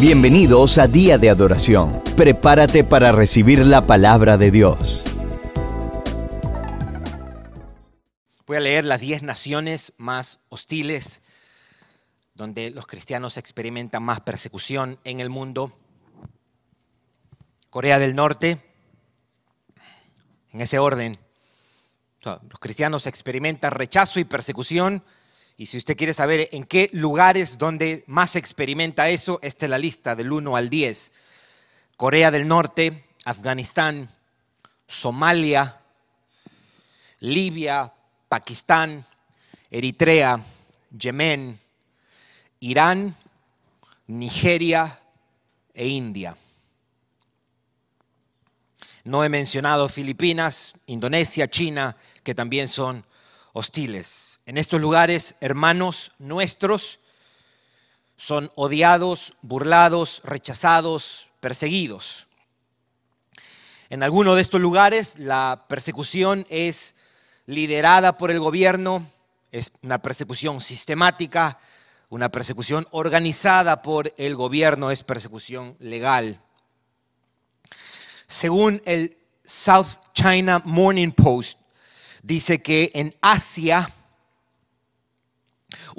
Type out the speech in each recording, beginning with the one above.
Bienvenidos a Día de Adoración. Prepárate para recibir la palabra de Dios. Voy a leer las 10 naciones más hostiles donde los cristianos experimentan más persecución en el mundo. Corea del Norte, en ese orden. Los cristianos experimentan rechazo y persecución. Y si usted quiere saber en qué lugares donde más se experimenta eso, esta es la lista del 1 al 10. Corea del Norte, Afganistán, Somalia, Libia, Pakistán, Eritrea, Yemen, Irán, Nigeria e India. No he mencionado Filipinas, Indonesia, China, que también son hostiles. En estos lugares, hermanos nuestros son odiados, burlados, rechazados, perseguidos. En alguno de estos lugares la persecución es liderada por el gobierno, es una persecución sistemática, una persecución organizada por el gobierno, es persecución legal. Según el South China Morning Post, dice que en Asia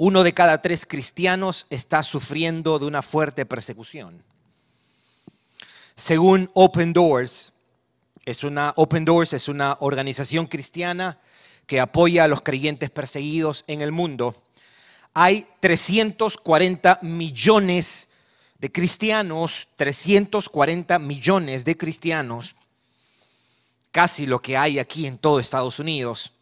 uno de cada tres cristianos está sufriendo de una fuerte persecución. Según Open Doors, es una, Open Doors es una organización cristiana que apoya a los creyentes perseguidos en el mundo. Hay 340 millones de cristianos, 340 millones de cristianos, casi lo que hay aquí en todo Estados Unidos,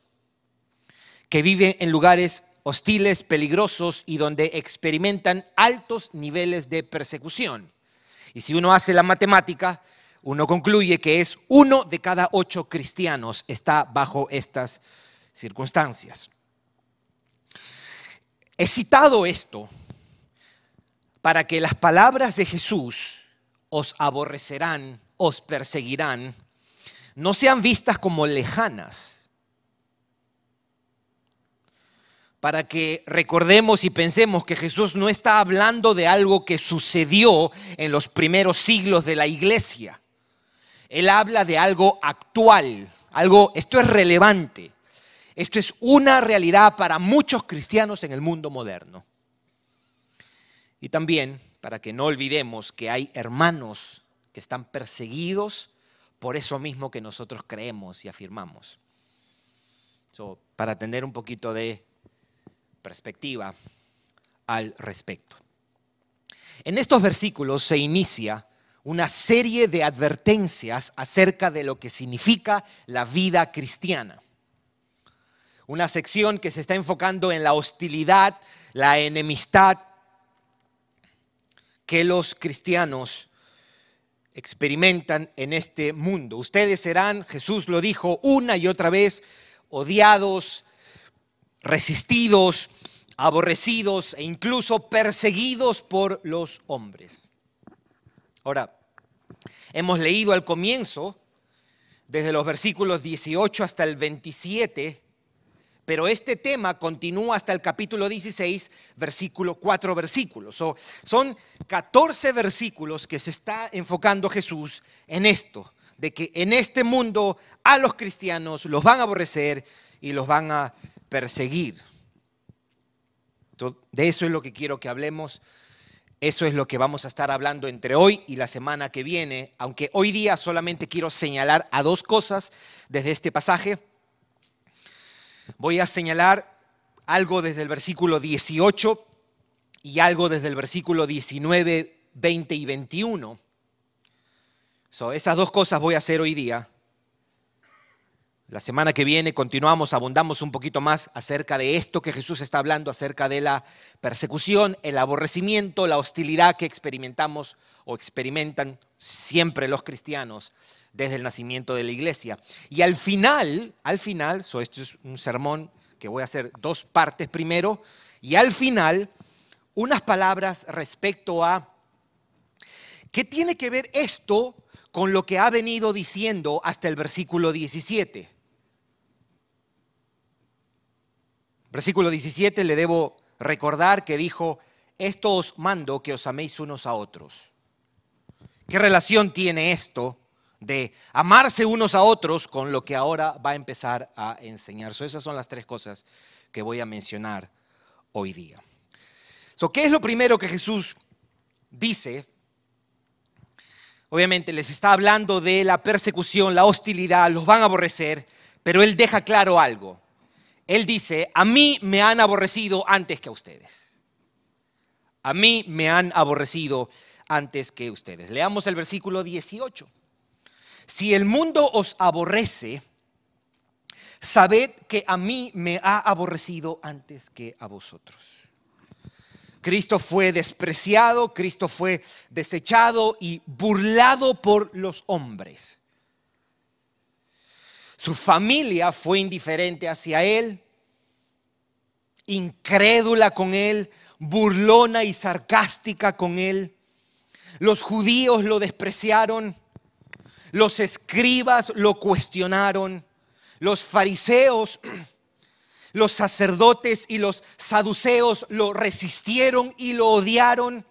que viven en lugares hostiles, peligrosos y donde experimentan altos niveles de persecución. Y si uno hace la matemática, uno concluye que es uno de cada ocho cristianos está bajo estas circunstancias. He citado esto para que las palabras de Jesús os aborrecerán, os perseguirán, no sean vistas como lejanas, para que recordemos y pensemos que Jesús no está hablando de algo que sucedió en los primeros siglos de la iglesia. Él habla de algo actual, algo, esto es relevante, esto es una realidad para muchos cristianos en el mundo moderno. Y también para que no olvidemos que hay hermanos que están perseguidos por eso mismo que nosotros creemos y afirmamos. para tener un poquito de perspectiva al respecto. En estos versículos se inicia una serie de advertencias acerca de lo que significa la vida cristiana. Una sección que se está enfocando en la hostilidad, la enemistad que los cristianos experimentan en este mundo. Ustedes serán, Jesús lo dijo una y otra vez, odiados, resistidos, aborrecidos e incluso perseguidos por los hombres. Ahora, hemos leído al comienzo, desde los versículos 18 hasta el 27, pero este tema continúa hasta el capítulo 16, versículo 4 versículos. son 14 versículos que se está enfocando Jesús en esto, de que en este mundo a los cristianos los van a aborrecer y los van a perseguir. De eso es lo que quiero que hablemos. Eso es lo que vamos a estar hablando entre hoy y la semana que viene, aunque hoy día solamente quiero señalar a dos cosas desde este pasaje. Voy a señalar algo desde el versículo 18 y algo desde el versículo 19, 20 y 21. esas dos cosas voy a hacer hoy día. La semana que viene continuamos, abundamos un poquito más acerca de esto que Jesús está hablando, acerca de la persecución, el aborrecimiento, la hostilidad que experimentamos o experimentan siempre los cristianos desde el nacimiento de la iglesia. Y al final, al final, esto es un sermón que voy a hacer dos partes primero, y al final, unas palabras respecto a qué tiene que ver esto con lo que ha venido diciendo hasta el versículo 17. Versículo 17 le debo recordar que dijo, esto os mando que os améis unos a otros. ¿Qué relación tiene esto de amarse unos a otros con lo que ahora va a empezar a enseñar? esas son las tres cosas que voy a mencionar hoy día. ¿Qué es lo primero que Jesús dice? Obviamente les está hablando de la persecución, la hostilidad, los van a aborrecer, pero él deja claro algo. Él dice, a mí me han aborrecido antes que a ustedes. A mí me han aborrecido antes que ustedes. Leamos el versículo 18. Si el mundo os aborrece, sabed que a mí me ha aborrecido antes que a vosotros. Cristo fue despreciado, Cristo fue desechado y burlado por los hombres. Su familia fue indiferente hacia él, incrédula con él, burlona y sarcástica con él. Los judíos lo despreciaron, los escribas lo cuestionaron, los fariseos, los sacerdotes y los saduceos lo resistieron y lo odiaron.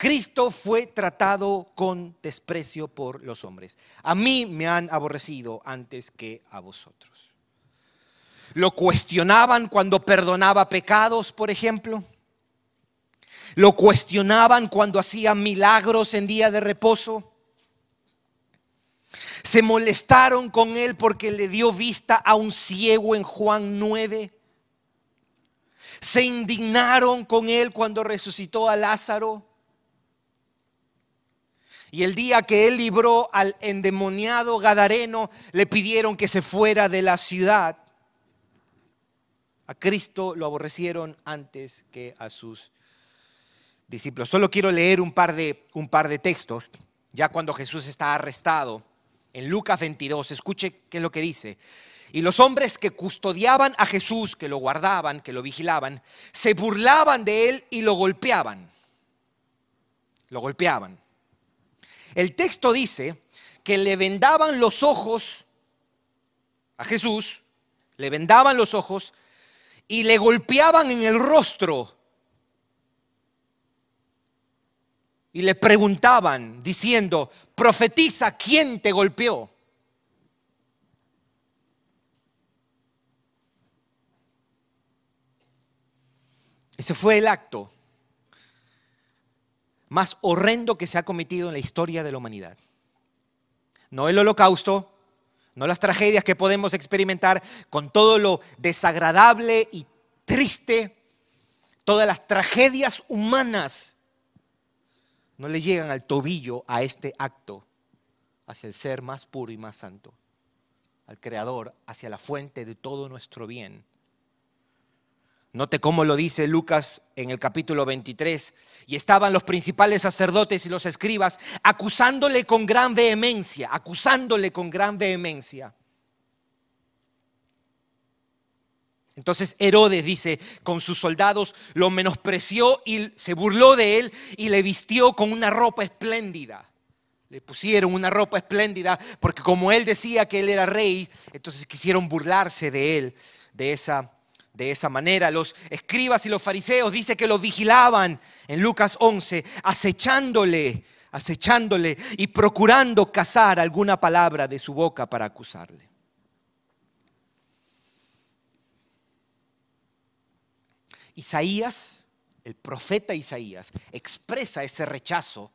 Cristo fue tratado con desprecio por los hombres. A mí me han aborrecido antes que a vosotros. Lo cuestionaban cuando perdonaba pecados, por ejemplo. Lo cuestionaban cuando hacía milagros en día de reposo. Se molestaron con él porque le dio vista a un ciego en Juan 9. Se indignaron con él cuando resucitó a Lázaro. Y el día que él libró al endemoniado Gadareno, le pidieron que se fuera de la ciudad. A Cristo lo aborrecieron antes que a sus discípulos. Solo quiero leer un par de, un par de textos, ya cuando Jesús está arrestado. En Lucas 22, escuche qué es lo que dice. Y los hombres que custodiaban a Jesús, que lo guardaban, que lo vigilaban, se burlaban de él y lo golpeaban. Lo golpeaban. El texto dice que le vendaban los ojos a Jesús, le vendaban los ojos y le golpeaban en el rostro y le preguntaban diciendo, profetiza, ¿quién te golpeó? Ese fue el acto más horrendo que se ha cometido en la historia de la humanidad. No el holocausto, no las tragedias que podemos experimentar con todo lo desagradable y triste, todas las tragedias humanas no le llegan al tobillo a este acto hacia el ser más puro y más santo, al Creador, hacia la fuente de todo nuestro bien. Note cómo lo dice Lucas en el capítulo 23. Y estaban los principales sacerdotes y los escribas acusándole con gran vehemencia, acusándole con gran vehemencia. Entonces Herodes dice, con sus soldados lo menospreció y se burló de él y le vistió con una ropa espléndida. Le pusieron una ropa espléndida porque como él decía que él era rey, entonces quisieron burlarse de él de esa de esa manera. Los escribas y los fariseos dice que lo vigilaban en Lucas 11, acechándole, acechándole y procurando cazar alguna palabra de su boca para acusarle. Isaías, el profeta Isaías, expresa ese rechazo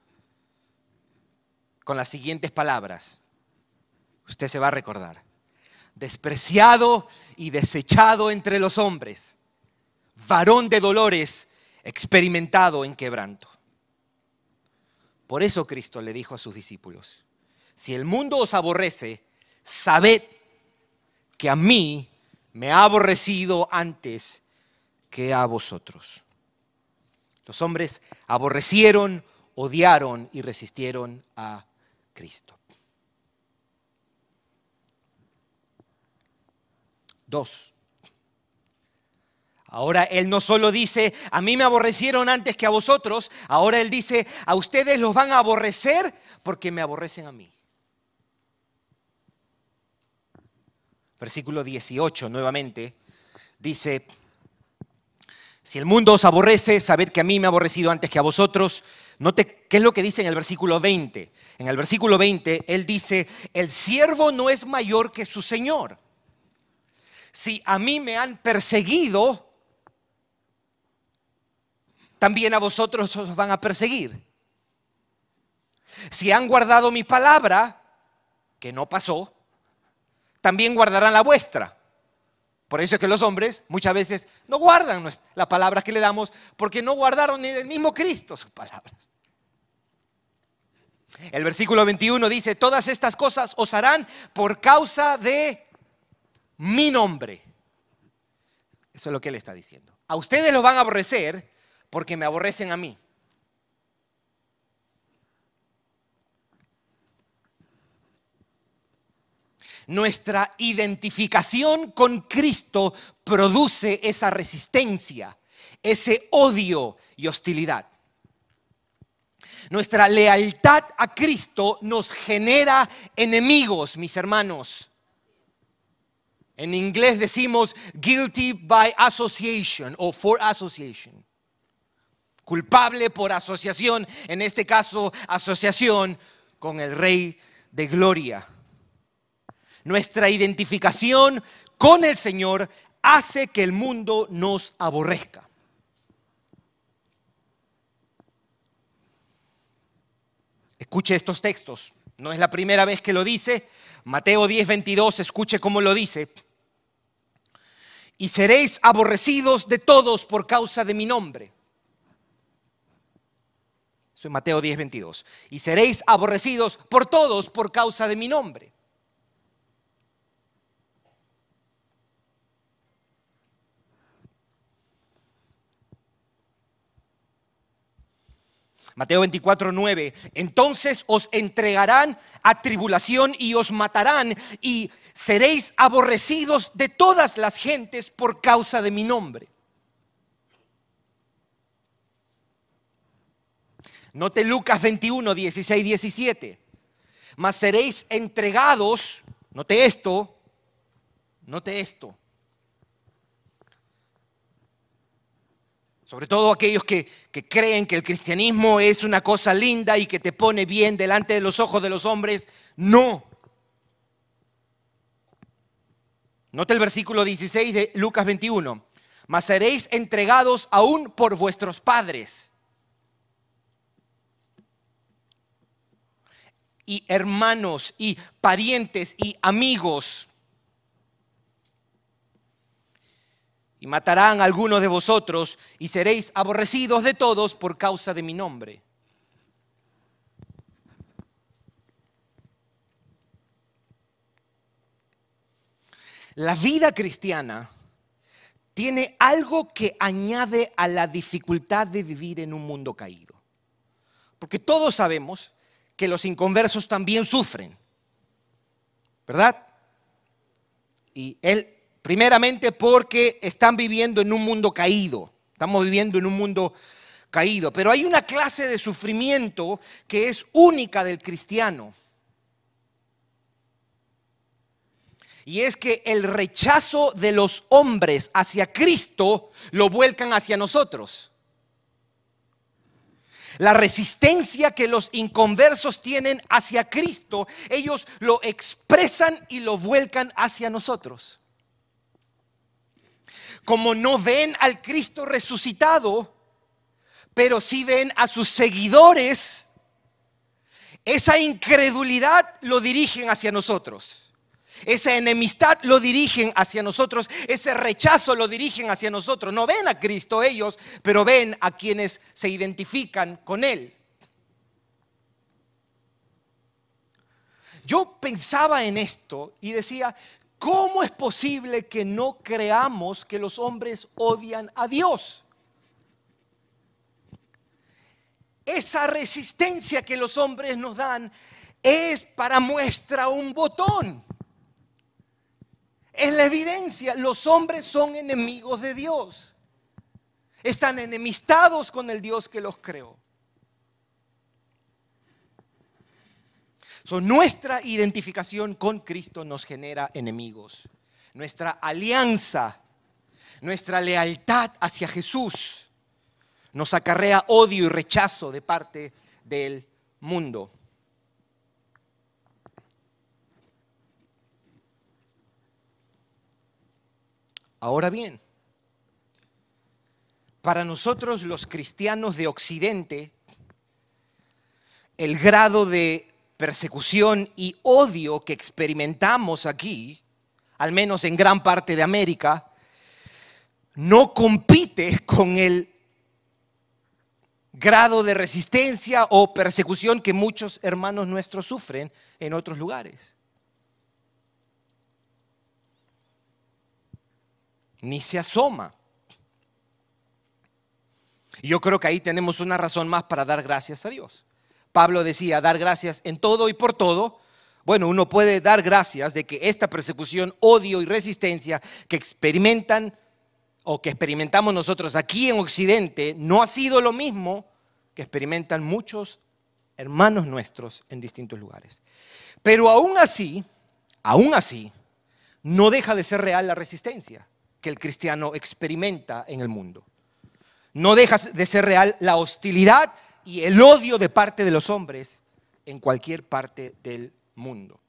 con las siguientes palabras. Usted se va a recordar despreciado y desechado entre los hombres, varón de dolores, experimentado en quebranto. Por eso Cristo le dijo a sus discípulos, si el mundo os aborrece, sabed que a mí me ha aborrecido antes que a vosotros. Los hombres aborrecieron, odiaron y resistieron a Cristo. Dos. Ahora Él no solo dice, a mí me aborrecieron antes que a vosotros, ahora Él dice, a ustedes los van a aborrecer porque me aborrecen a mí. Versículo 18 nuevamente dice, Si el mundo os aborrece, sabed que a mí me ha aborrecido antes que a vosotros. Note qué es lo que dice en el versículo 20. En el versículo 20, él dice, el siervo no es mayor que su Señor. Si a mí me han perseguido, también a vosotros os van a perseguir. Si han guardado mi palabra, que no pasó, también guardarán la vuestra. Por eso es que los hombres muchas veces no guardan la palabra que le damos porque no guardaron ni del mismo Cristo sus palabras. El versículo 21 dice, todas estas cosas os harán por causa de mi nombre. Eso es lo que él está diciendo. A ustedes los van a aborrecer porque me aborrecen a mí. Nuestra identificación con Cristo produce esa resistencia, ese odio y hostilidad. Nuestra lealtad a Cristo nos genera enemigos, mis hermanos. En inglés decimos guilty by association o for association. Culpable por asociación, en este caso asociación con el Rey de Gloria. Nuestra identificación con el Señor hace que el mundo nos aborrezca. Escuche estos textos. No es la primera vez que lo dice. Mateo 10, 22, escuche cómo lo dice. Y seréis aborrecidos de todos por causa de mi nombre. Eso es Mateo 10, 22. Y seréis aborrecidos por todos por causa de mi nombre. Mateo 24, 9. Entonces os entregarán a tribulación y os matarán y seréis aborrecidos de todas las gentes por causa de mi nombre. Note Lucas 21, 16, 17. Mas seréis entregados, note esto, note esto Sobre todo aquellos que, creen que el cristianismo es una cosa linda y que te pone bien delante de los ojos de los hombres. No. Nota el versículo 16 de Lucas 21. Mas seréis entregados aún por vuestros padres. Y hermanos y parientes y amigos y matarán a algunos de vosotros y seréis aborrecidos de todos por causa de mi nombre. La vida cristiana tiene algo que añade a la dificultad de vivir en un mundo caído. Porque todos sabemos que los inconversos también sufren, ¿verdad? Y él Primeramente porque están viviendo en un mundo caído. Estamos viviendo en un mundo caído. Pero hay una clase de sufrimiento que es única del cristiano. Y es que el rechazo de los hombres hacia Cristo lo vuelcan hacia nosotros. La resistencia que los inconversos tienen hacia Cristo, ellos lo expresan y lo vuelcan hacia nosotros como no ven al Cristo resucitado, pero sí ven a sus seguidores, esa incredulidad lo dirigen hacia nosotros. Esa enemistad lo dirigen hacia nosotros, ese rechazo lo dirigen hacia nosotros. No ven a Cristo ellos, pero ven a quienes se identifican con Él. Yo pensaba en esto y decía, ¿Cómo es posible que no creamos que los hombres odian a Dios? Esa resistencia que los hombres nos dan es para muestra un botón. Es la evidencia, los hombres son enemigos de Dios. Están enemistados con el Dios que los creó. nuestra identificación con Cristo nos genera enemigos. Nuestra alianza nuestra lealtad hacia Jesús nos acarrea odio y rechazo de parte del mundo. Ahora bien, para nosotros los cristianos de Occidente, el grado de persecución y odio que experimentamos aquí, al menos en gran parte de América, no compite con el grado de resistencia o persecución que muchos hermanos nuestros sufren en otros lugares. Ni se asoma. Yo creo que ahí tenemos una razón más para dar gracias a Dios. Pablo decía, dar gracias en todo y por todo. Bueno, uno puede dar gracias de que esta persecución, odio y resistencia que experimentan o que experimentamos nosotros aquí en Occidente no ha sido lo mismo que experimentan muchos hermanos nuestros en distintos lugares. Pero aún así, aún así, no deja de ser real la resistencia que el cristiano experimenta en el mundo. No deja de ser real la hostilidad y el odio de parte de los hombres en cualquier parte del mundo.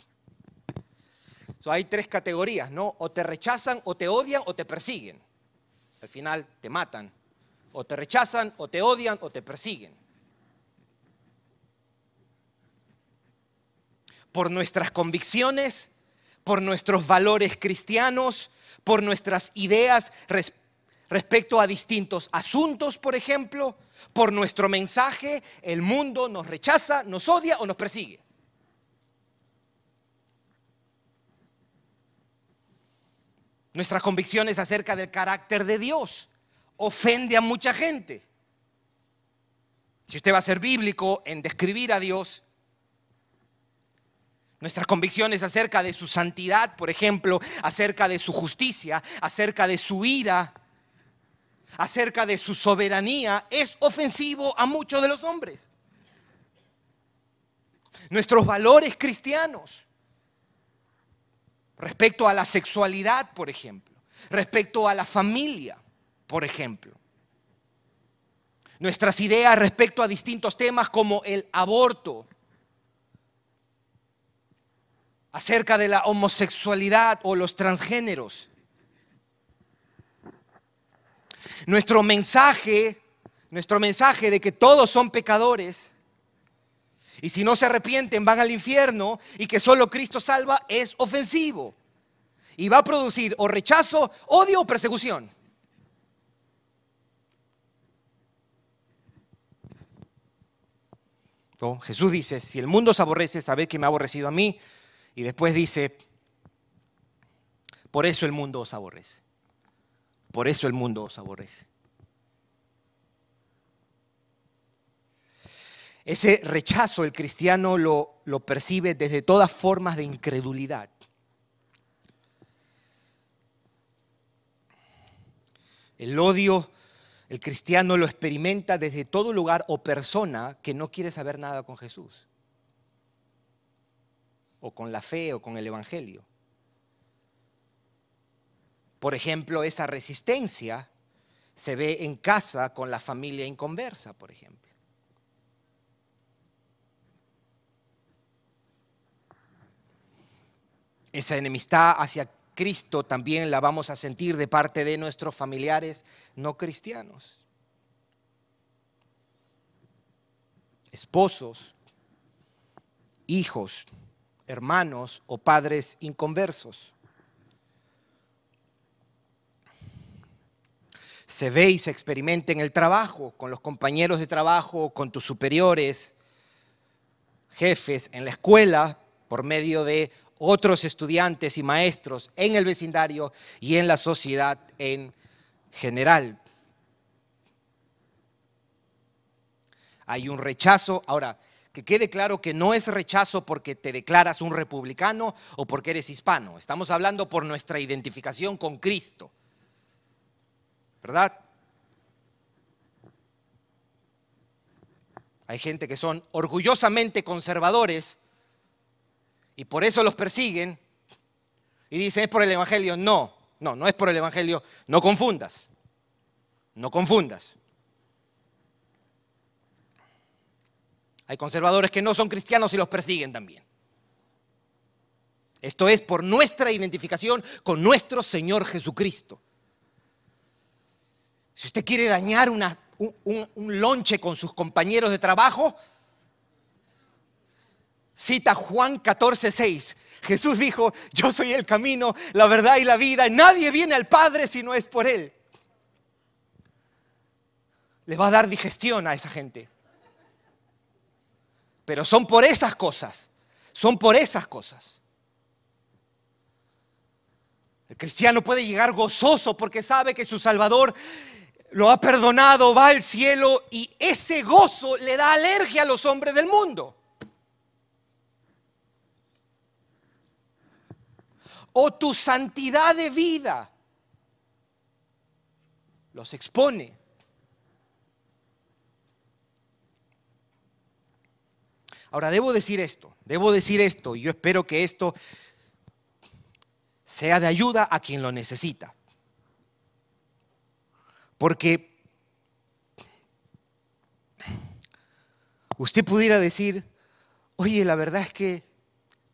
hay tres categorías, ¿no? O te rechazan, o te odian, o te persiguen. Al final te matan. O te rechazan, o te odian, o te persiguen. Por nuestras convicciones, por nuestros valores cristianos, por nuestras ideas respecto a distintos asuntos, por ejemplo, por nuestro mensaje, el mundo nos rechaza, nos odia o nos persigue. Nuestras convicciones acerca del carácter de Dios ofende a mucha gente. Si usted va a ser bíblico en describir a Dios, nuestras convicciones acerca de su santidad, por ejemplo, acerca de su justicia, acerca de su ira, acerca de su soberanía, es ofensivo a muchos de los hombres. Nuestros valores cristianos respecto a la sexualidad, por ejemplo, respecto a la familia, por ejemplo. Nuestras ideas respecto a distintos temas como el aborto, acerca de la homosexualidad o los transgéneros. Nuestro mensaje, nuestro mensaje de que todos son pecadores, y si no se arrepienten van al infierno y que solo Cristo salva es ofensivo. Y va a producir o rechazo, odio o persecución. Jesús dice, si el mundo os aborrece, sabed que me ha aborrecido a mí. Y después dice, por eso el mundo os aborrece. Por eso el mundo os aborrece. Ese rechazo el cristiano lo, lo percibe desde todas formas de incredulidad. El odio, el cristiano lo experimenta desde todo lugar o persona que no quiere saber nada con Jesús, o con la fe, o con el Evangelio. Por ejemplo, esa resistencia se ve en casa con la familia inconversa, por ejemplo. Esa enemistad hacia Cristo también la vamos a sentir de parte de nuestros familiares no cristianos. Esposos, hijos, hermanos o padres inconversos. Se ve y se experimenta en el trabajo, con los compañeros de trabajo, con tus superiores, jefes, en la escuela, por medio de otros estudiantes y maestros en el vecindario y en la sociedad en general. Hay un rechazo. Ahora, que quede claro que no es rechazo porque te declaras un republicano o porque eres hispano. Estamos hablando por nuestra identificación con Cristo. ¿Verdad? Hay gente que son orgullosamente conservadores y por eso los persiguen y dicen, es por el Evangelio. No, No, no es por el Evangelio. No confundas. No confundas. Hay conservadores que no son cristianos y los persiguen también. Esto es por nuestra identificación con nuestro Señor Jesucristo. Si usted quiere dañar un, un lonche con sus compañeros de trabajo, cita Juan 14, 6. Jesús dijo, yo soy el camino, la verdad y la vida. Nadie viene al Padre si no es por Él. Le va a dar digestión a esa gente. Pero son por esas cosas. Son por esas cosas. El cristiano puede llegar gozoso porque sabe que su Salvador lo ha perdonado, va al cielo y ese gozo le da alergia a los hombres del mundo. o tu santidad de vida los expone. Ahora, debo decir esto, debo decir esto, y yo espero que esto sea de ayuda a quien lo necesita. Porque usted pudiera decir, oye, la verdad es que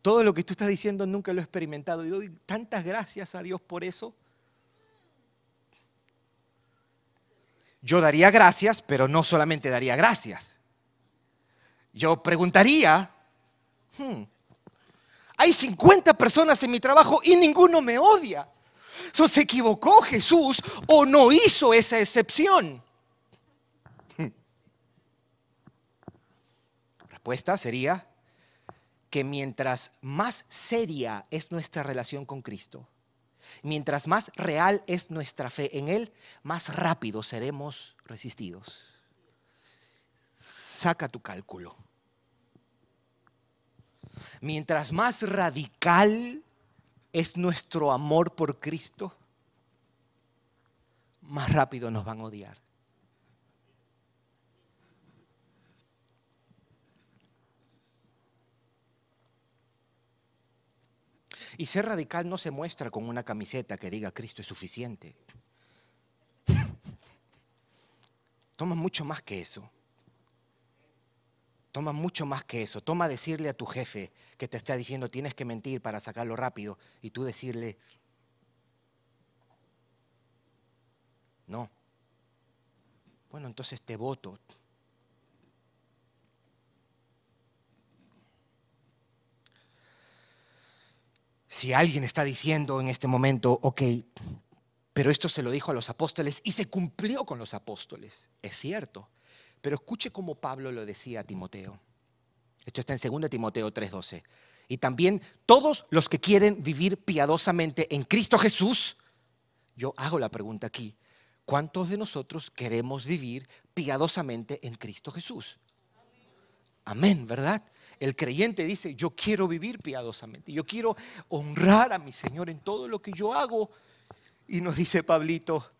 todo lo que tú estás diciendo nunca lo he experimentado y doy tantas gracias a Dios por eso. Yo daría gracias, pero no solamente daría gracias. Yo preguntaría, hmm, hay 50 personas en mi trabajo y ninguno me odia. ¿Se equivocó Jesús o no hizo esa excepción? Hmm. Respuesta sería, que mientras más seria es nuestra relación con Cristo, mientras más real es nuestra fe en Él, más rápido seremos resistidos. Saca tu cálculo. Mientras más radical es nuestro amor por Cristo, más rápido nos van a odiar. Y ser radical no se muestra con una camiseta que diga Cristo es suficiente. Toma mucho más que eso. Toma mucho más que eso. Toma decirle a tu jefe que te está diciendo tienes que mentir para sacarlo rápido y tú decirle, no. Bueno, entonces te voto. Si alguien está diciendo en este momento, ok, pero esto se lo dijo a los apóstoles y se cumplió con los apóstoles, es cierto. Pero escuche cómo Pablo lo decía a Timoteo. Esto está en 2 Timoteo 3:12. Y también todos los que quieren vivir piadosamente en Cristo Jesús, yo hago la pregunta aquí, ¿cuántos de nosotros queremos vivir piadosamente en Cristo Jesús? Amén, ¿verdad? El creyente dice, yo quiero vivir piadosamente, yo quiero honrar a mi Señor en todo lo que yo hago. Y nos dice Pablito,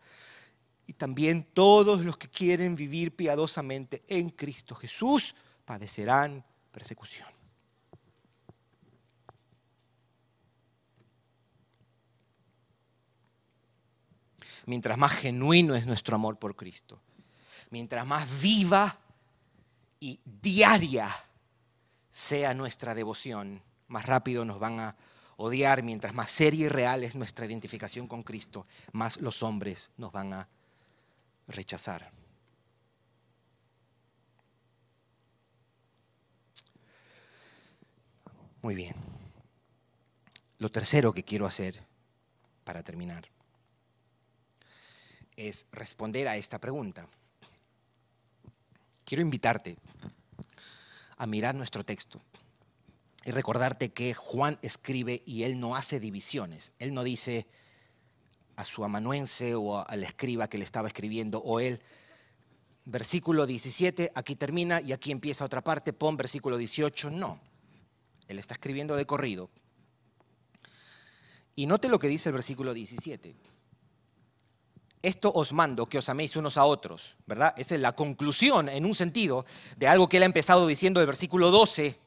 y también todos los que quieren vivir piadosamente en Cristo Jesús padecerán persecución. Mientras más genuino es nuestro amor por Cristo, mientras más viva y diaria sea nuestra devoción, más rápido nos van a odiar, mientras más seria y real es nuestra identificación con Cristo, más los hombres nos van a rechazar. Muy bien. Lo tercero que quiero hacer para terminar es responder a esta pregunta. Quiero invitarte a mirar nuestro texto y recordarte que Juan escribe y él no hace divisiones. Él no dice a su amanuense o al escriba que le estaba escribiendo o él, versículo 17, aquí termina y aquí empieza otra parte, pon versículo 18. No, él está escribiendo de corrido. Y note lo que dice el versículo 17 esto os mando, que os améis unos a otros, ¿verdad? Esa es la conclusión, en un sentido, de algo que él ha empezado diciendo del versículo 12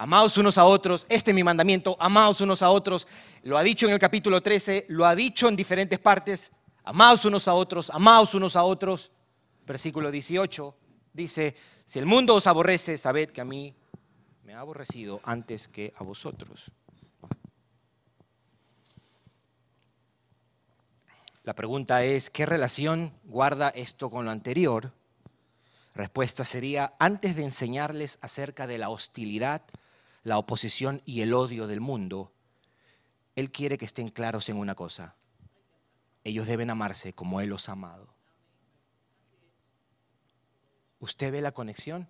Amaos unos a otros, este es mi mandamiento, amaos unos a otros. Lo ha dicho en el capítulo 13, lo ha dicho en diferentes partes. Amaos unos a otros, amaos unos a otros. Versículo 18 dice, si el mundo os aborrece, sabed que a mí me ha aborrecido antes que a vosotros. La pregunta es, ¿qué relación guarda esto con lo anterior? Respuesta sería, antes de enseñarles acerca de la hostilidad la oposición y el odio del mundo, Él quiere que estén claros en una cosa. Ellos deben amarse como Él los ha amado. ¿Usted ve la conexión?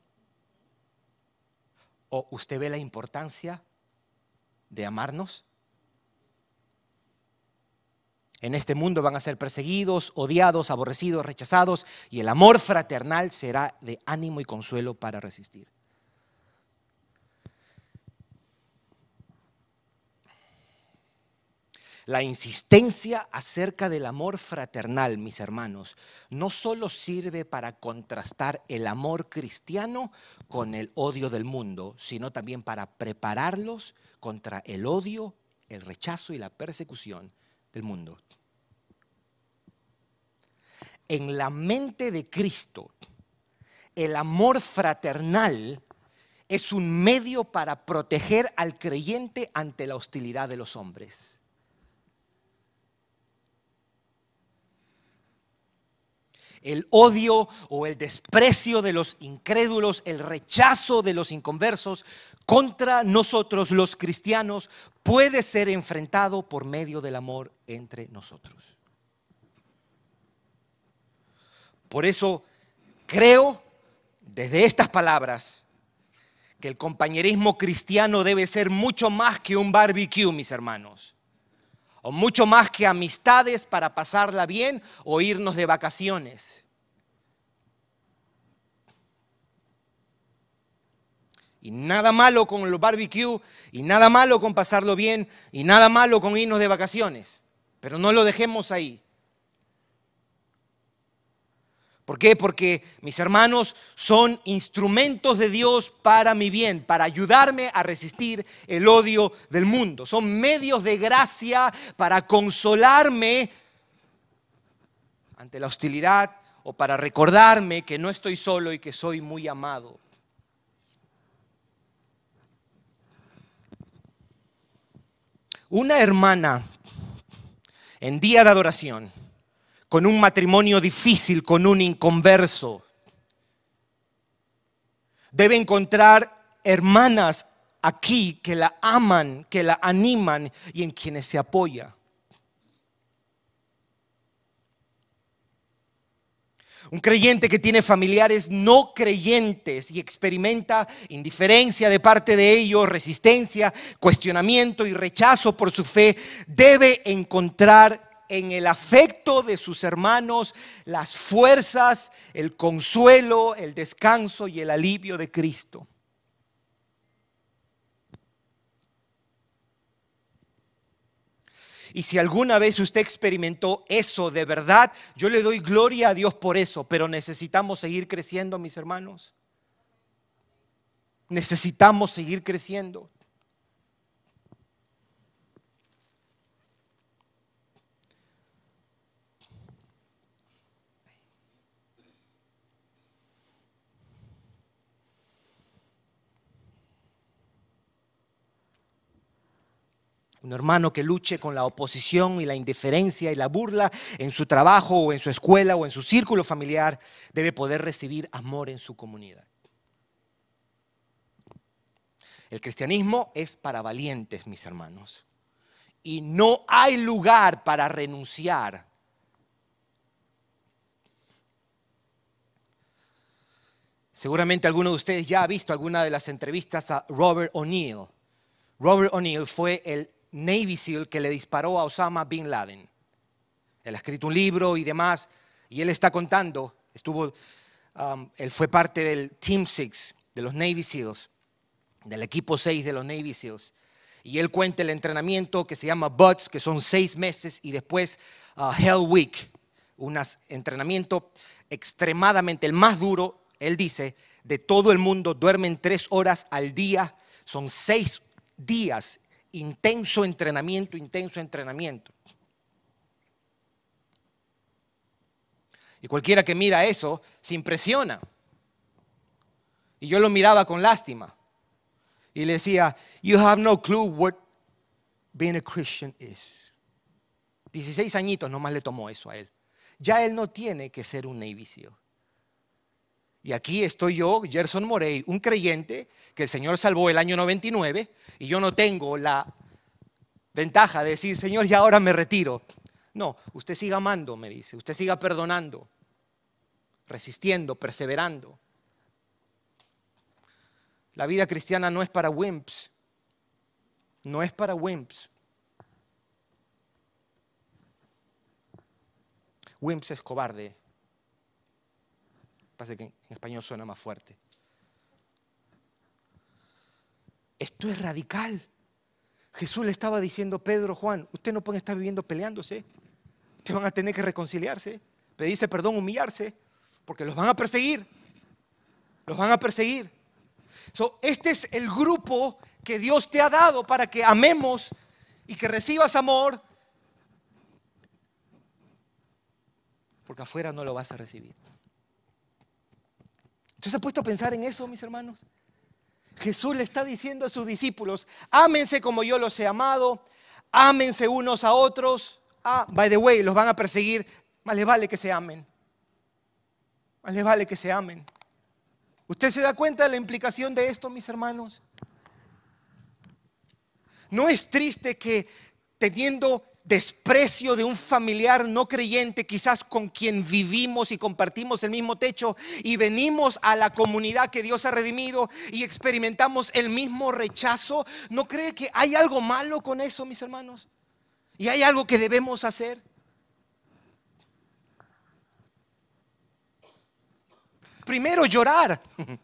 ¿O usted ve la importancia de amarnos? En este mundo van a ser perseguidos, odiados, aborrecidos, rechazados, y el amor fraternal será de ánimo y consuelo para resistir. La insistencia acerca del amor fraternal, mis hermanos, no solo sirve para contrastar el amor cristiano con el odio del mundo, sino también para prepararlos contra el odio, el rechazo y la persecución del mundo. En la mente de Cristo, el amor fraternal es un medio para proteger al creyente ante la hostilidad de los hombres. El odio o el desprecio de los incrédulos, el rechazo de los inconversos contra nosotros los cristianos puede ser enfrentado por medio del amor entre nosotros. Por eso creo desde estas palabras que el compañerismo cristiano debe ser mucho más que un barbecue, mis hermanos o mucho más que amistades para pasarla bien o irnos de vacaciones. Y nada malo con los barbecue, y nada malo con pasarlo bien, y nada malo con irnos de vacaciones. Pero no lo dejemos ahí. ¿Por qué? Porque mis hermanos son instrumentos de Dios para mi bien, para ayudarme a resistir el odio del mundo. Son medios de gracia para consolarme ante la hostilidad o para recordarme que no estoy solo y que soy muy amado. Una hermana en día de adoración con un matrimonio difícil, con un inconverso. Debe encontrar hermanas aquí que la aman, que la animan y en quienes se apoya. Un creyente que tiene familiares no creyentes y experimenta indiferencia de parte de ellos, resistencia, cuestionamiento y rechazo por su fe, debe encontrar en el afecto de sus hermanos las fuerzas, el consuelo, el descanso y el alivio de Cristo. Y si alguna vez usted experimentó eso de verdad, yo le doy gloria a Dios por eso, pero necesitamos seguir creciendo, mis hermanos. Necesitamos seguir creciendo. Un hermano que luche con la oposición y la indiferencia y la burla en su trabajo o en su escuela o en su círculo familiar debe poder recibir amor en su comunidad. El cristianismo es para valientes, mis hermanos. Y no hay lugar para renunciar. Seguramente alguno de ustedes ya ha visto alguna de las entrevistas a Robert O'Neill. Robert O'Neill fue el Navy SEAL que le disparó a Osama Bin Laden. Él ha escrito un libro y demás, y él está contando, estuvo, um, él fue parte del Team Six de los Navy SEALs, del equipo 6 de los Navy SEALs. Y él cuenta el entrenamiento que se llama BUTS, que son seis meses, y después uh, Hell Week, un entrenamiento extremadamente, el más duro, él dice, de todo el mundo, duermen tres horas al día Son seis días, intenso entrenamiento, intenso entrenamiento. Y cualquiera que mira eso se impresiona. Y yo lo miraba con lástima. Y le decía, you have no clue what being a Christian is. 16 añitos nomás le tomó eso a él. Ya él no tiene que ser un Navy. Y aquí estoy yo, Gerson Morey, un creyente que el Señor salvó el año 99 y yo no tengo la ventaja de decir, Señor, ya ahora me retiro. No, usted siga amando, me dice, usted siga perdonando, resistiendo, perseverando. La vida cristiana no es para wimps, no es para wimps. Wimps es cobarde. Pasa que en español suena más fuerte. Esto es radical. Jesús le estaba diciendo Pedro, Juan, usted no puede estar viviendo peleándose. Ustedes van a tener que reconciliarse, pedirse perdón, humillarse, porque los van a perseguir. Los van a perseguir. este es el grupo que Dios te ha dado para que amemos y que recibas amor, porque afuera no lo vas a recibir. ¿Usted se ha puesto a pensar en eso, mis hermanos? Jesús le está diciendo a sus discípulos, ámense como yo los he amado, ámense unos a otros. Ah, by the way, los van a perseguir, más les vale que se amen. Más les vale que se amen. ¿Usted se da cuenta de la implicación de esto, mis hermanos? No es triste que teniendo desprecio de un familiar no creyente, quizás con quien vivimos y compartimos el mismo techo, y venimos a la comunidad que Dios ha redimido y experimentamos el mismo rechazo, ¿no cree que hay algo malo con eso, mis hermanos? ¿Y hay algo que debemos hacer? Primero llorar.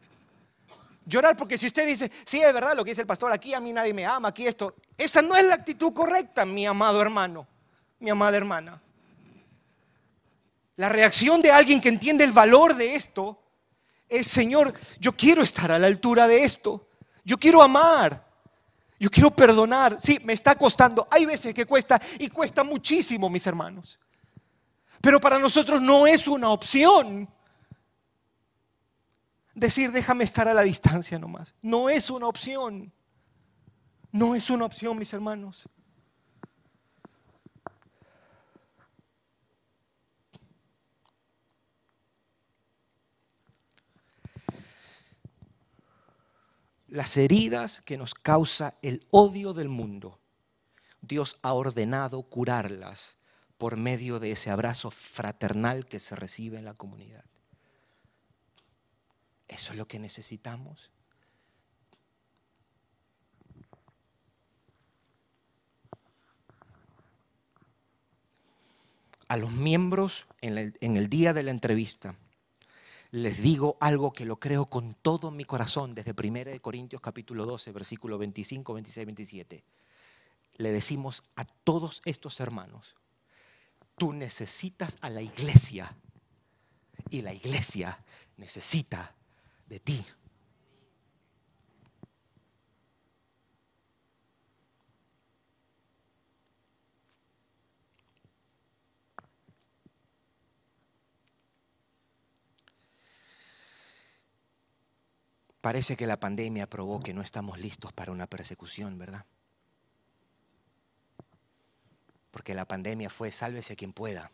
Llorar porque si usted dice, sí, es verdad lo que dice el pastor, aquí a mí nadie me ama, aquí esto, esa no es la actitud correcta, mi amado hermano, mi amada hermana. La reacción de alguien que entiende el valor de esto es, Señor, yo quiero estar a la altura de esto, yo quiero amar, yo quiero perdonar. Sí, me está costando, hay veces que cuesta y cuesta muchísimo, mis hermanos. Pero para nosotros no es una opción decir déjame estar a la distancia nomás. No es una opción. No es una opción, mis hermanos. Las heridas que nos causa el odio del mundo, Dios ha ordenado curarlas por medio de ese abrazo fraternal que se recibe en la comunidad. Eso es lo que necesitamos. A los miembros en el, día de la entrevista les digo algo que lo creo con todo mi corazón desde 1 Corintios capítulo 12, versículo 25, 26, 27. Le decimos a todos estos hermanos, tú necesitas a la iglesia y la iglesia necesita de ti. Parece que la pandemia probó que no estamos listos para una persecución, ¿verdad? Porque la pandemia fue sálvese quien pueda.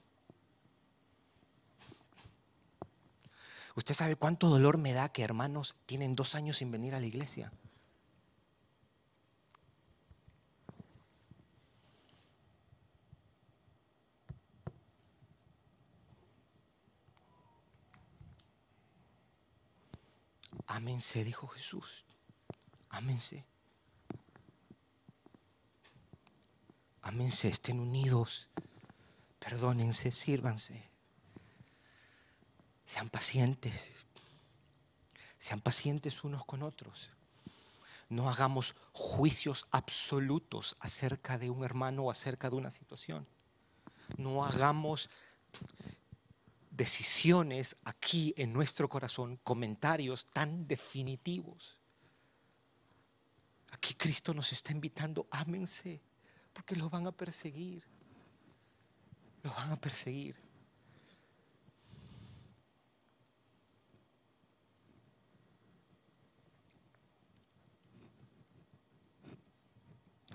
¿Usted sabe cuánto dolor me da que hermanos tienen dos años sin venir a la iglesia? Ámense, dijo Jesús. Ámense. Ámense, estén unidos. Perdónense, sírvanse. Sean pacientes. Sean pacientes unos con otros. No hagamos juicios absolutos acerca de un hermano o acerca de una situación. No hagamos decisiones aquí en nuestro corazón, comentarios tan definitivos. Aquí Cristo nos está invitando, ámense, porque los van a perseguir. Los van a perseguir.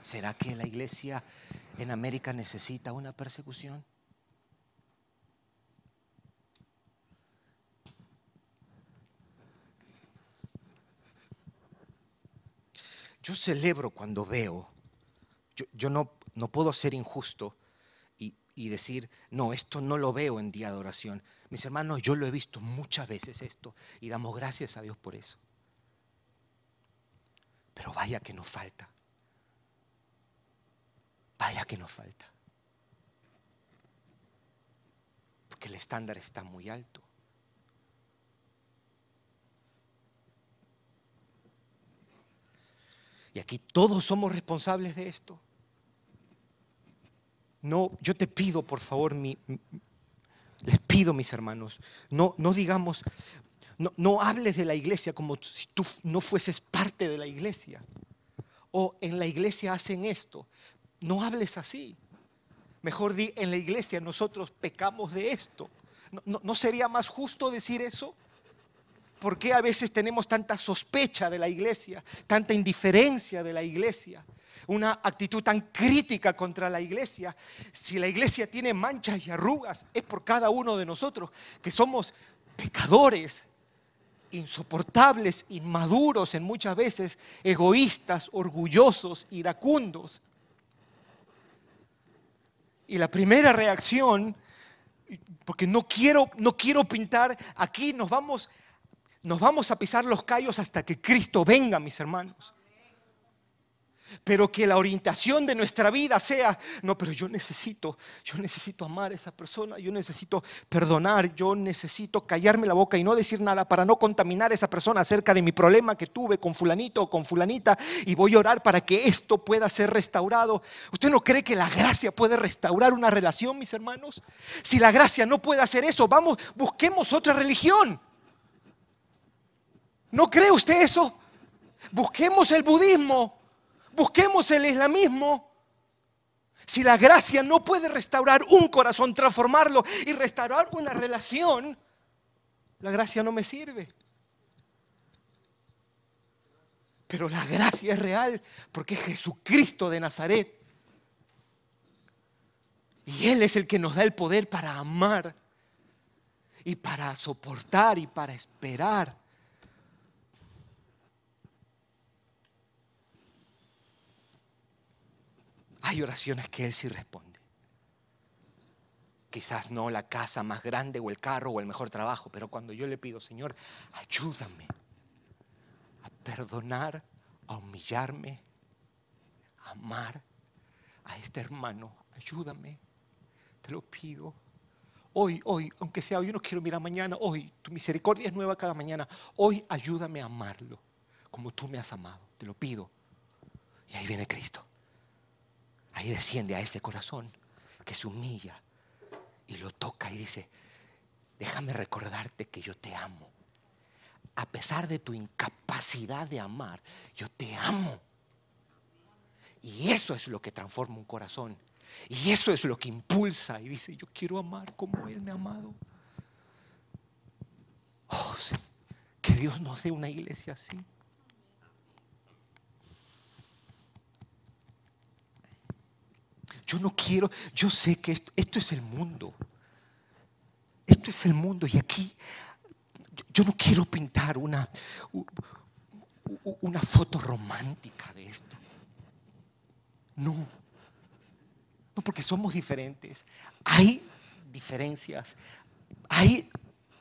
¿Será que la iglesia en América necesita una persecución? Yo celebro cuando veo, yo, no, no, puedo ser injusto y, y decir, no, esto no lo veo en día de oración. Mis hermanos, yo lo he visto muchas veces esto y damos gracias a Dios por eso. Pero vaya que nos falta. Vaya que nos falta. Porque el estándar está muy alto. Y aquí todos somos responsables de esto. No, yo te pido, por favor, mi, les pido, mis hermanos, no, no digamos, no, no hables de la iglesia como si tú no fueses parte de la iglesia. O en la iglesia hacen esto. No hables así. Mejor di, en la iglesia nosotros pecamos de esto. ¿No, sería más justo decir eso? ¿Por qué a veces tenemos tanta sospecha de la iglesia, tanta indiferencia de la iglesia, una actitud tan crítica contra la iglesia? Si la iglesia tiene manchas y arrugas, es por cada uno de nosotros, que somos pecadores, insoportables, inmaduros en muchas veces, egoístas, orgullosos, iracundos. Y la primera reacción, porque no quiero, no quiero pintar, aquí nos vamos, nos vamos a pisar los callos hasta que Cristo venga, mis hermanos pero que la orientación de nuestra vida sea, no, pero yo necesito, yo necesito amar a esa persona, yo necesito perdonar, yo necesito callarme la boca y no decir nada para no contaminar a esa persona acerca de mi problema que tuve con fulanito o con fulanita y voy a orar para que esto pueda ser restaurado. ¿Usted no cree que la gracia puede restaurar una relación, mis hermanos? Si la gracia no puede hacer eso, vamos, busquemos otra religión. ¿No cree usted eso? Busquemos el budismo, Busquemos el islamismo. Si la gracia no puede restaurar un corazón, transformarlo y restaurar una relación, la gracia no me sirve. Pero la gracia es real porque es Jesucristo de Nazaret. Y Él es el que nos da el poder para amar y para soportar y para esperar. Hay oraciones que Él sí responde. Quizás no la casa más grande o el carro o el mejor trabajo, pero cuando yo le pido, Señor, ayúdame a perdonar, a humillarme, a amar a este hermano, ayúdame, te lo pido. Hoy, hoy, aunque sea hoy, no quiero mirar mañana, hoy, tu misericordia es nueva cada mañana. Hoy ayúdame a amarlo como tú me has amado, te lo pido. Y ahí viene Cristo. Ahí desciende a ese corazón que se humilla y lo toca y dice, déjame recordarte que yo te amo. A pesar de tu incapacidad de amar, yo te amo. Y eso es lo que transforma un corazón. Y eso es lo que impulsa y dice, yo quiero amar como Él me ha amado. Oh, que Dios nos dé una iglesia así. Yo no quiero, yo sé que esto, es el mundo. Esto es el mundo y aquí yo no quiero pintar una, una foto romántica de esto. No, no porque somos diferentes. Hay diferencias, hay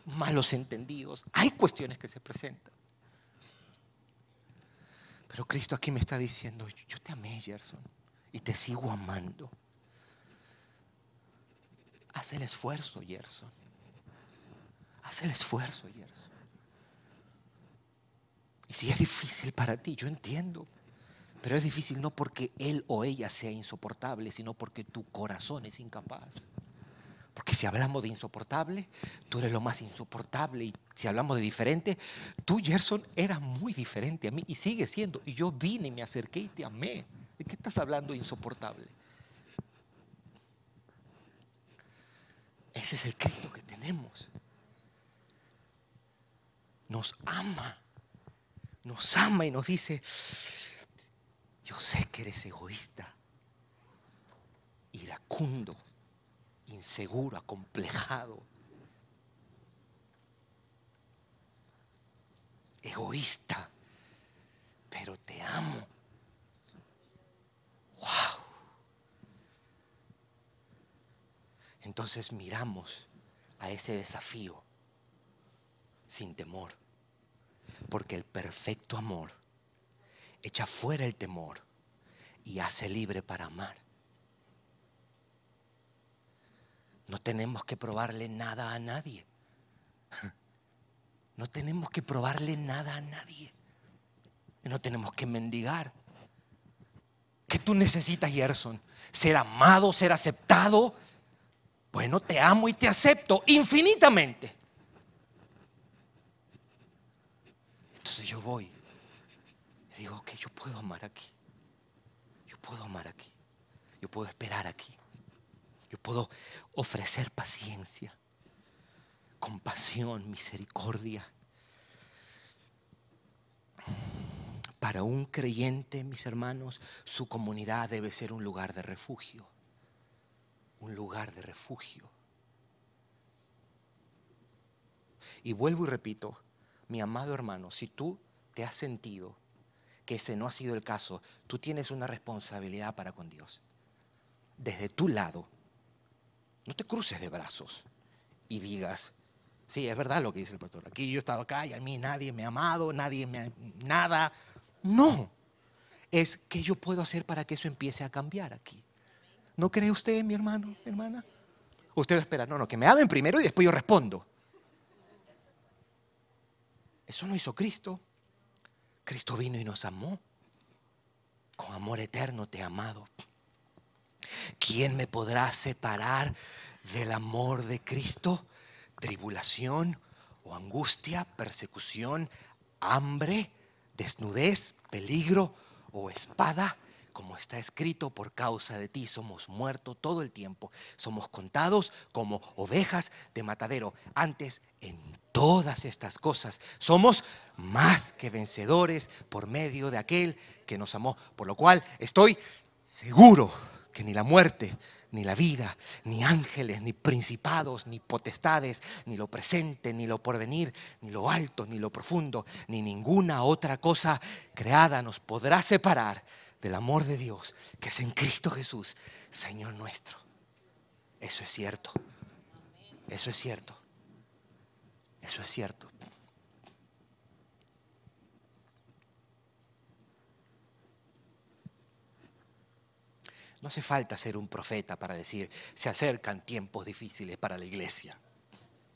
malos entendidos, hay cuestiones que se presentan. Pero Cristo aquí me está diciendo, yo te amé, Gerson y te sigo amando. Haz el esfuerzo, Gerson. Haz el esfuerzo, Gerson. Y si es difícil para ti, yo entiendo. Pero es difícil no porque él o ella sea insoportable, sino porque tu corazón es incapaz. Porque si hablamos de insoportable, tú eres lo más insoportable. Y si hablamos de diferente, tú, Gerson, eras muy diferente a mí y sigue siendo. Y yo vine y me acerqué y te amé. ¿De qué estás hablando insoportable? Ese es el Cristo que tenemos. Nos ama. Nos ama y nos dice, yo sé que eres egoísta, iracundo inseguro, acomplejado, egoísta, pero te amo. ¡Wow! Entonces miramos a ese desafío sin temor, porque el perfecto amor echa fuera el temor y hace libre para amar. No tenemos que probarle nada a nadie. No tenemos que probarle nada a nadie. No tenemos que mendigar. ¿Qué tú necesitas, Gerson? ¿Ser amado, ser aceptado? Bueno, te amo y te acepto infinitamente. Entonces yo voy y digo, ok, yo puedo amar aquí. Yo puedo amar aquí. Yo puedo esperar aquí. Yo puedo ofrecer paciencia, compasión, misericordia. Para un creyente, mis hermanos, su comunidad debe ser un lugar de refugio. Un lugar de refugio. Y vuelvo y repito, mi amado hermano, si tú te has sentido que ese no ha sido el caso, tú tienes una responsabilidad para con Dios. Desde tu lado, no te cruces de brazos y digas, sí, es verdad lo que dice el pastor. Aquí yo he estado acá y a mí nadie me ha amado, nadie me ha... Nada. No. Es que yo puedo hacer para que eso empiece a cambiar aquí. ¿No cree usted, mi hermano, mi hermana? Usted espera, no, no, que me amen primero y después yo respondo. Eso no hizo Cristo. Cristo vino y nos amó. Con amor eterno te he amado. ¿Quién me podrá separar del amor de Cristo? Tribulación o angustia, persecución, hambre, desnudez, peligro o espada. Como está escrito, por causa de ti somos muertos todo el tiempo. Somos contados como ovejas de matadero. Antes, en todas estas cosas, somos más que vencedores por medio de aquel que nos amó. Por lo cual estoy seguro que ni la muerte, ni la vida, ni ángeles, ni principados, ni potestades, ni lo presente, ni lo porvenir, ni lo alto, ni lo profundo, ni ninguna otra cosa creada nos podrá separar del amor de Dios que es en Cristo Jesús, Señor nuestro. Eso es cierto. Eso es cierto. Eso es cierto. No hace falta ser un profeta para decir, se acercan tiempos difíciles para la iglesia.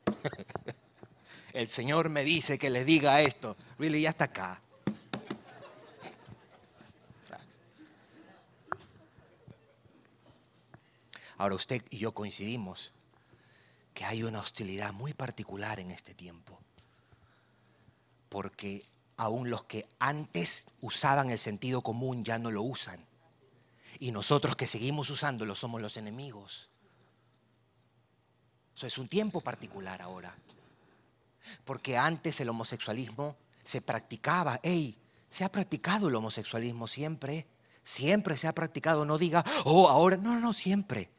El Señor me dice que le diga esto. Really, ya está acá. Ahora usted y yo coincidimos que hay una hostilidad muy particular en este tiempo. Porque aún los que antes usaban el sentido común ya no lo usan. Y nosotros que seguimos usándolo somos los enemigos. Eso es un tiempo particular ahora. Porque antes el homosexualismo se practicaba. ¡Ey! Se ha practicado el homosexualismo siempre. Siempre se ha practicado. No diga, oh, ahora. No, no, siempre.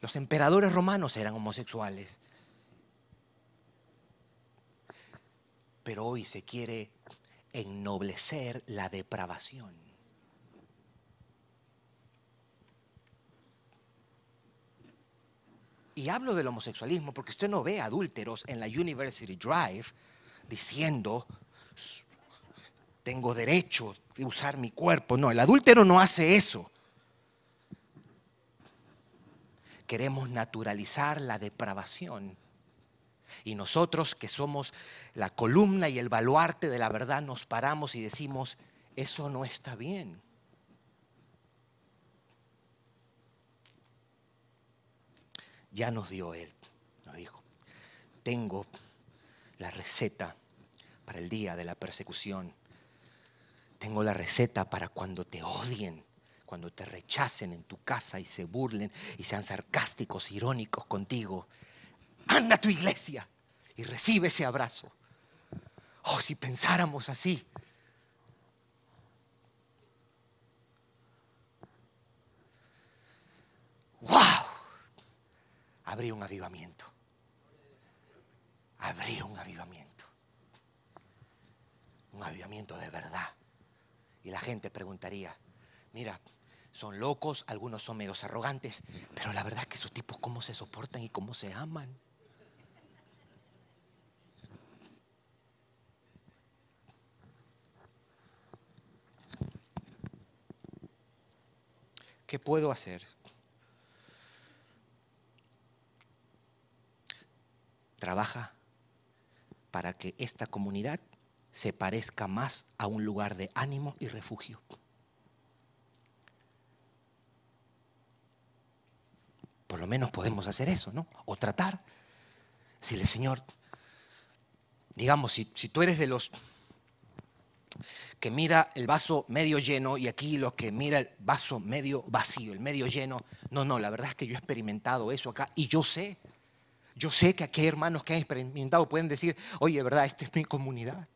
Los emperadores romanos eran homosexuales. Pero hoy se quiere ennoblecer la depravación. Y hablo del homosexualismo porque usted no ve adúlteros en la University Drive diciendo, tengo derecho de usar mi cuerpo. No, el adúltero no hace eso. Queremos naturalizar la depravación. Y nosotros que somos la columna y el baluarte de la verdad nos paramos y decimos, eso no está bien. Ya nos dio Él. Nos dijo, tengo la receta para el día de la persecución. Tengo la receta para cuando te odien, cuando te rechacen en tu casa y se burlen y sean sarcásticos, irónicos contigo. Anda a tu iglesia y recibe ese abrazo. Oh, si pensáramos así. ¡Wow! Habría un avivamiento. Habría un avivamiento. Un avivamiento de verdad. Y la gente preguntaría, mira, son locos, algunos son medios arrogantes, pero la verdad es que esos tipos cómo se soportan y cómo se aman. ¿Qué puedo hacer? Trabaja para que esta comunidad se parezca más a un lugar de ánimo y refugio. Por lo menos podemos hacer eso, ¿no? O tratar. Si el Señor, digamos, si, si tú eres de los que mira el vaso medio lleno y aquí los que mira el vaso medio vacío, el medio lleno. No, no, la verdad es que yo he experimentado eso acá y yo sé, yo sé que aquí hay hermanos que han experimentado pueden decir, oye, verdad, esta es mi comunidad.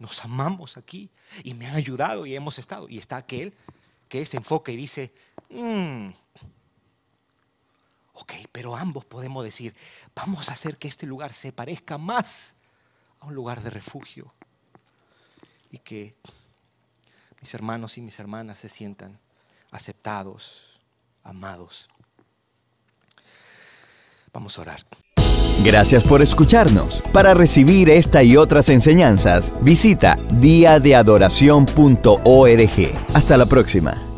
Nos amamos aquí y me han ayudado y hemos estado. Y está aquel que se enfoca y dice, mm, ok, pero ambos podemos decir, vamos a hacer que este lugar se parezca más a un lugar de refugio y que mis hermanos y mis hermanas se sientan aceptados, amados. Vamos a orar. Gracias por escucharnos. Para recibir esta y otras enseñanzas, visita diadeadoración.org. Hasta la próxima.